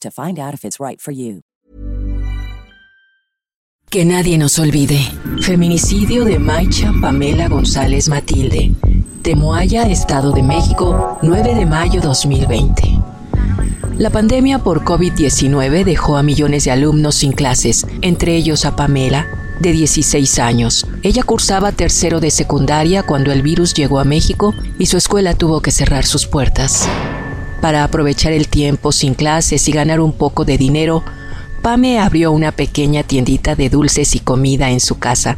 to find out if it's right for you. Que nadie nos olvide. Feminicidio de Maicha Pamela González Matilde. Temoaya, Estado de México, 9 de mayo 2020. La pandemia por COVID-19 dejó a millones de alumnos sin clases, entre ellos a Pamela, de 16 años. Ella cursaba tercero de secundaria cuando el virus llegó a México y su escuela tuvo que cerrar sus puertas. Para aprovechar el tiempo sin clases y ganar un poco de dinero, Pame abrió una pequeña tiendita de dulces y comida en su casa.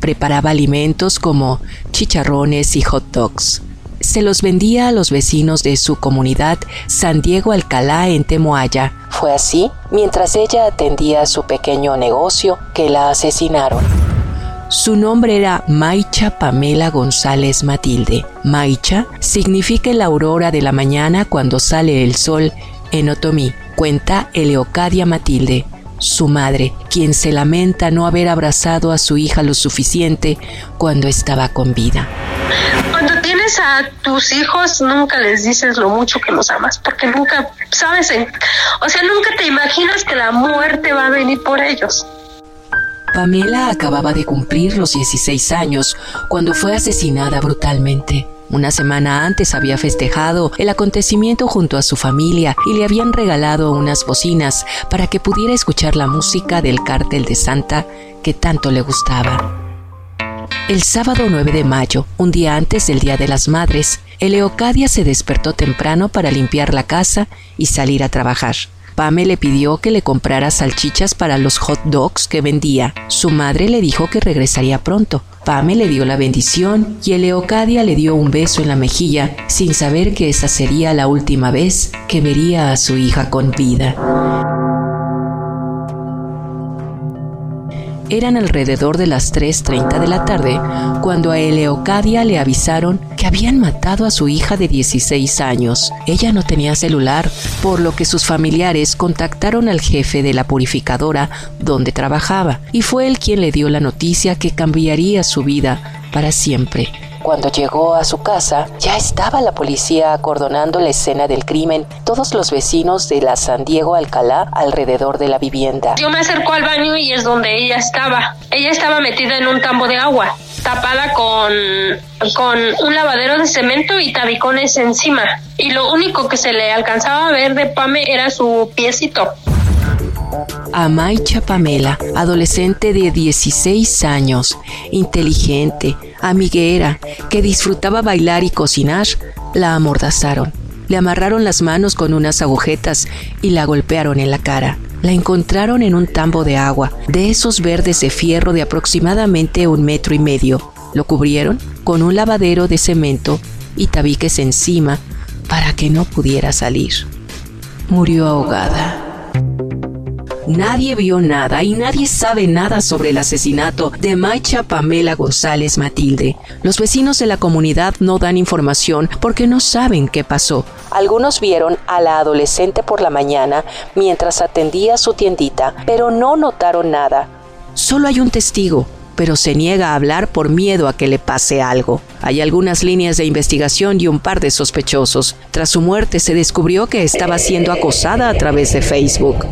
Preparaba alimentos como chicharrones y hot dogs. Se los vendía a los vecinos de su comunidad San Diego Alcalá en Temoaya. Fue así mientras ella atendía su pequeño negocio que la asesinaron. Su nombre era Maicha Pamela González Matilde. Maicha significa la aurora de la mañana cuando sale el sol en otomí, cuenta Eleocadia Matilde, su madre, quien se lamenta no haber abrazado a su hija lo suficiente cuando estaba con vida. Cuando tienes a tus hijos, nunca les dices lo mucho que los amas, porque nunca sabes, o sea, nunca te imaginas que la muerte va a venir por ellos. Pamela acababa de cumplir los 16 años cuando fue asesinada brutalmente. Una semana antes había festejado el acontecimiento junto a su familia y le habían regalado unas bocinas para que pudiera escuchar la música del cártel de Santa que tanto le gustaba. El sábado 9 de mayo, un día antes del Día de las Madres, Eleocadia se despertó temprano para limpiar la casa y salir a trabajar. Pame le pidió que le comprara salchichas para los hot dogs que vendía. Su madre le dijo que regresaría pronto. Pame le dio la bendición y Eleocadia le dio un beso en la mejilla sin saber que esa sería la última vez que vería a su hija con vida. Eran alrededor de las 3.30 de la tarde cuando a Eleocadia le avisaron que habían matado a su hija de 16 años. Ella no tenía celular, por lo que sus familiares contactaron al jefe de la purificadora donde trabajaba y fue él quien le dio la noticia que cambiaría su vida para siempre. Cuando llegó a su casa, ya estaba la policía acordonando la escena del crimen, todos los vecinos de la San Diego Alcalá alrededor de la vivienda. Yo me acerco al baño y es donde ella estaba. Ella estaba metida en un tambo de agua, tapada con, con un lavadero de cemento y tabicones encima. Y lo único que se le alcanzaba a ver de Pame era su piecito. Amaicha Pamela, adolescente de 16 años, inteligente, amiguera, que disfrutaba bailar y cocinar, la amordazaron. Le amarraron las manos con unas agujetas y la golpearon en la cara. La encontraron en un tambo de agua, de esos verdes de fierro de aproximadamente un metro y medio. Lo cubrieron con un lavadero de cemento y tabiques encima para que no pudiera salir. Murió ahogada. Nadie vio nada y nadie sabe nada sobre el asesinato de Maicha Pamela González Matilde. Los vecinos de la comunidad no dan información porque no saben qué pasó. Algunos vieron a la adolescente por la mañana mientras atendía su tiendita, pero no notaron nada. Solo hay un testigo, pero se niega a hablar por miedo a que le pase algo. Hay algunas líneas de investigación y un par de sospechosos. Tras su muerte se descubrió que estaba siendo acosada a través de Facebook.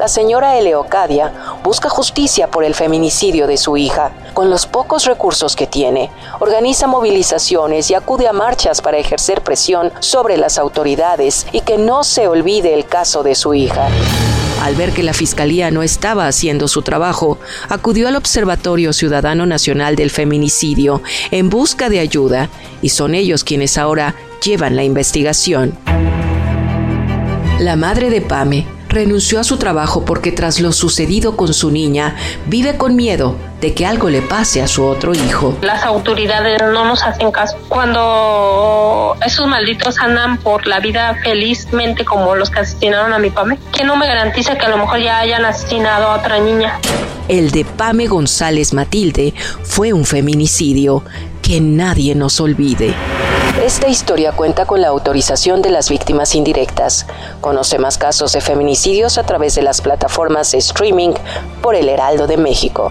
La señora Eleocadia busca justicia por el feminicidio de su hija. Con los pocos recursos que tiene, organiza movilizaciones y acude a marchas para ejercer presión sobre las autoridades y que no se olvide el caso de su hija. Al ver que la Fiscalía no estaba haciendo su trabajo, acudió al Observatorio Ciudadano Nacional del Feminicidio en busca de ayuda y son ellos quienes ahora llevan la investigación. La madre de Pame renunció a su trabajo porque tras lo sucedido con su niña, vive con miedo de que algo le pase a su otro hijo. Las autoridades no nos hacen caso. Cuando esos malditos andan por la vida felizmente como los que asesinaron a mi Pame, que no me garantiza que a lo mejor ya hayan asesinado a otra niña. El de Pame González Matilde fue un feminicidio que nadie nos olvide. Esta historia cuenta con la autorización de las víctimas indirectas. Conoce más casos de feminicidios a través de las plataformas de streaming por El Heraldo de México.